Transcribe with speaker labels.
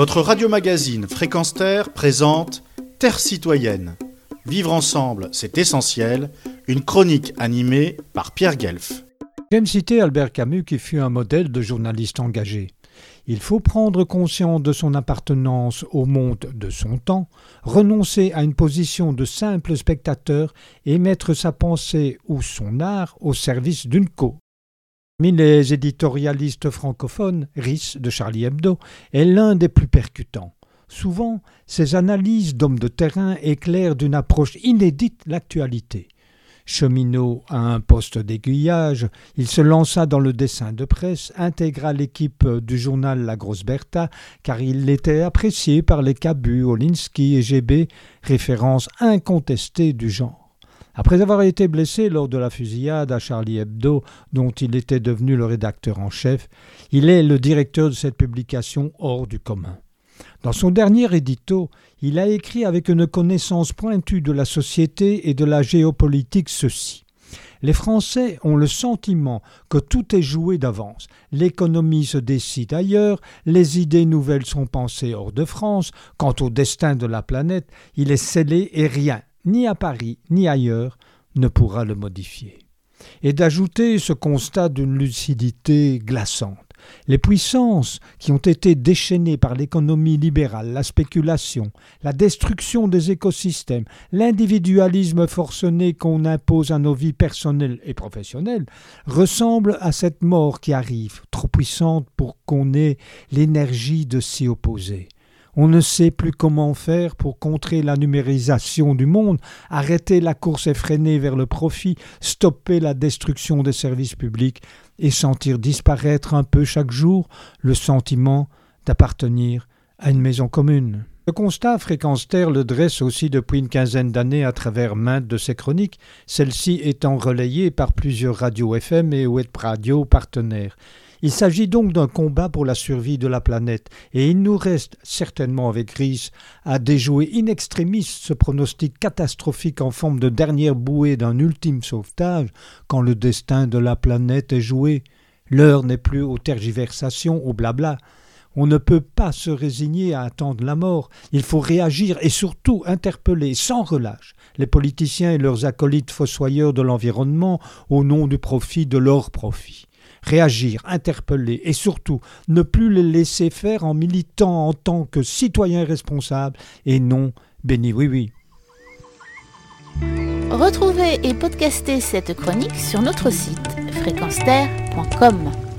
Speaker 1: Votre radio-magazine Fréquence Terre présente Terre citoyenne. Vivre ensemble, c'est essentiel. Une chronique animée par Pierre Guelf.
Speaker 2: J'aime citer Albert Camus qui fut un modèle de journaliste engagé. Il faut prendre conscience de son appartenance au monde de son temps, renoncer à une position de simple spectateur et mettre sa pensée ou son art au service d'une cause. Parmi les éditorialistes francophones, Rhys de Charlie Hebdo est l'un des plus percutants. Souvent, ses analyses d'hommes de terrain éclairent d'une approche inédite l'actualité. Cheminot à un poste d'aiguillage, il se lança dans le dessin de presse, intégra l'équipe du journal La Grosse Bertha, car il était apprécié par les Cabu, Olinsky et GB, référence incontestée du genre. Après avoir été blessé lors de la fusillade à Charlie Hebdo, dont il était devenu le rédacteur en chef, il est le directeur de cette publication hors du commun. Dans son dernier édito, il a écrit avec une connaissance pointue de la société et de la géopolitique ceci. Les Français ont le sentiment que tout est joué d'avance. L'économie se décide ailleurs, les idées nouvelles sont pensées hors de France. Quant au destin de la planète, il est scellé et rien, ni à Paris, ni ailleurs, ne pourra le modifier. Et d'ajouter ce constat d'une lucidité glaçante. Les puissances qui ont été déchaînées par l'économie libérale, la spéculation, la destruction des écosystèmes, l'individualisme forcené qu'on impose à nos vies personnelles et professionnelles, ressemblent à cette mort qui arrive, trop puissante pour qu'on ait l'énergie de s'y opposer. On ne sait plus comment faire pour contrer la numérisation du monde, arrêter la course effrénée vers le profit, stopper la destruction des services publics et sentir disparaître un peu chaque jour le sentiment d'appartenir à une maison commune. Le constat Fréquence le dresse aussi depuis une quinzaine d'années à travers maintes de ses chroniques, celles-ci étant relayées par plusieurs radios FM et web radio partenaires. Il s'agit donc d'un combat pour la survie de la planète, et il nous reste certainement avec Gris à déjouer in extremis ce pronostic catastrophique en forme de dernière bouée d'un ultime sauvetage quand le destin de la planète est joué. L'heure n'est plus aux tergiversations, au blabla. On ne peut pas se résigner à attendre la mort. Il faut réagir et surtout interpeller sans relâche les politiciens et leurs acolytes fossoyeurs de l'environnement au nom du profit de leur profit réagir, interpeller et surtout ne plus les laisser faire en militant en tant que citoyens responsables et non béni oui oui.
Speaker 3: Retrouvez et podcastez cette chronique sur notre site fréquenceterre.com.